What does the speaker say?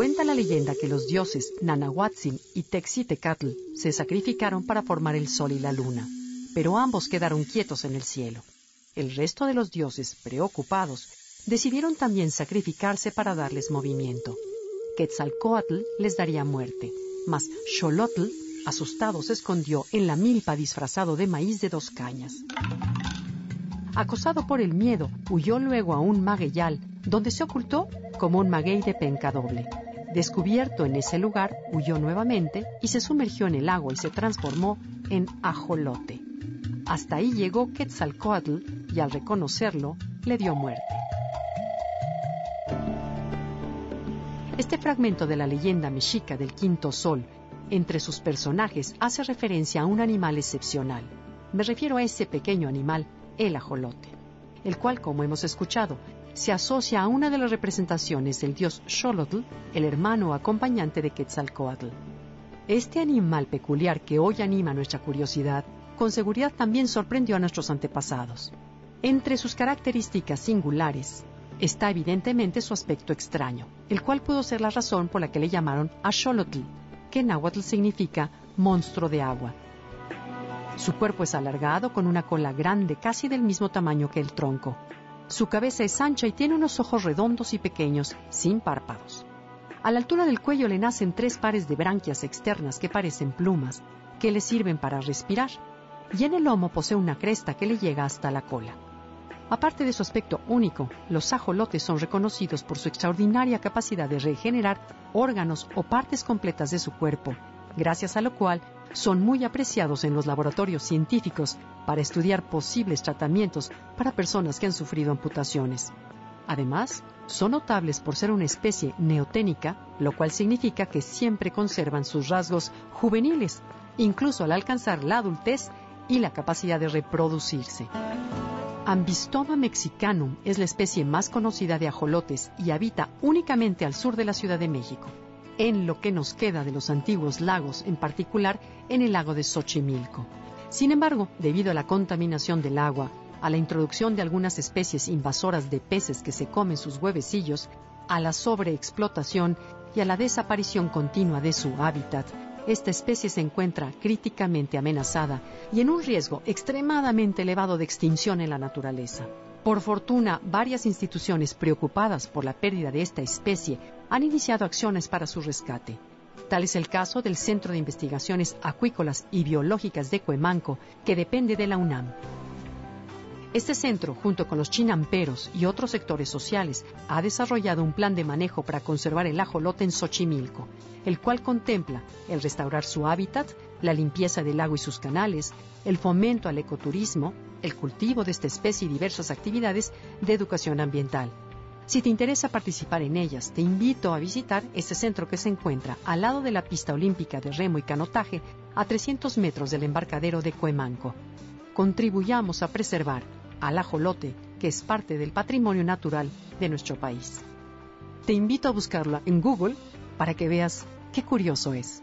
Cuenta la leyenda que los dioses Nanahuatzin y Texitecatl se sacrificaron para formar el sol y la luna, pero ambos quedaron quietos en el cielo. El resto de los dioses, preocupados, decidieron también sacrificarse para darles movimiento. Quetzalcoatl les daría muerte, mas Xolotl, asustado, se escondió en la milpa disfrazado de maíz de dos cañas. Acosado por el miedo, huyó luego a un magueyal, donde se ocultó como un maguey de penca doble. Descubierto en ese lugar, huyó nuevamente y se sumergió en el agua y se transformó en ajolote. Hasta ahí llegó Quetzalcoatl y al reconocerlo le dio muerte. Este fragmento de la leyenda mexica del quinto sol, entre sus personajes, hace referencia a un animal excepcional. Me refiero a ese pequeño animal, el ajolote, el cual, como hemos escuchado, se asocia a una de las representaciones del dios Xolotl, el hermano acompañante de Quetzalcoatl. Este animal peculiar que hoy anima nuestra curiosidad, con seguridad también sorprendió a nuestros antepasados. Entre sus características singulares está evidentemente su aspecto extraño, el cual pudo ser la razón por la que le llamaron Axolotl, que en náhuatl significa monstruo de agua. Su cuerpo es alargado con una cola grande casi del mismo tamaño que el tronco, su cabeza es ancha y tiene unos ojos redondos y pequeños, sin párpados. A la altura del cuello le nacen tres pares de branquias externas que parecen plumas, que le sirven para respirar, y en el lomo posee una cresta que le llega hasta la cola. Aparte de su aspecto único, los ajolotes son reconocidos por su extraordinaria capacidad de regenerar órganos o partes completas de su cuerpo, gracias a lo cual son muy apreciados en los laboratorios científicos para estudiar posibles tratamientos para personas que han sufrido amputaciones. Además, son notables por ser una especie neoténica, lo cual significa que siempre conservan sus rasgos juveniles, incluso al alcanzar la adultez y la capacidad de reproducirse. Ambistoma mexicanum es la especie más conocida de ajolotes y habita únicamente al sur de la Ciudad de México en lo que nos queda de los antiguos lagos, en particular en el lago de Xochimilco. Sin embargo, debido a la contaminación del agua, a la introducción de algunas especies invasoras de peces que se comen sus huevecillos, a la sobreexplotación y a la desaparición continua de su hábitat, esta especie se encuentra críticamente amenazada y en un riesgo extremadamente elevado de extinción en la naturaleza. Por fortuna, varias instituciones preocupadas por la pérdida de esta especie han iniciado acciones para su rescate. Tal es el caso del Centro de Investigaciones Acuícolas y Biológicas de Cuemanco, que depende de la UNAM. Este centro, junto con los chinamperos y otros sectores sociales, ha desarrollado un plan de manejo para conservar el ajolote en Xochimilco, el cual contempla el restaurar su hábitat, la limpieza del lago y sus canales, el fomento al ecoturismo, el cultivo de esta especie y diversas actividades de educación ambiental. Si te interesa participar en ellas, te invito a visitar este centro que se encuentra al lado de la pista olímpica de remo y canotaje a 300 metros del embarcadero de Cuemanco. Contribuyamos a preservar al ajolote, que es parte del patrimonio natural de nuestro país. Te invito a buscarla en Google para que veas qué curioso es.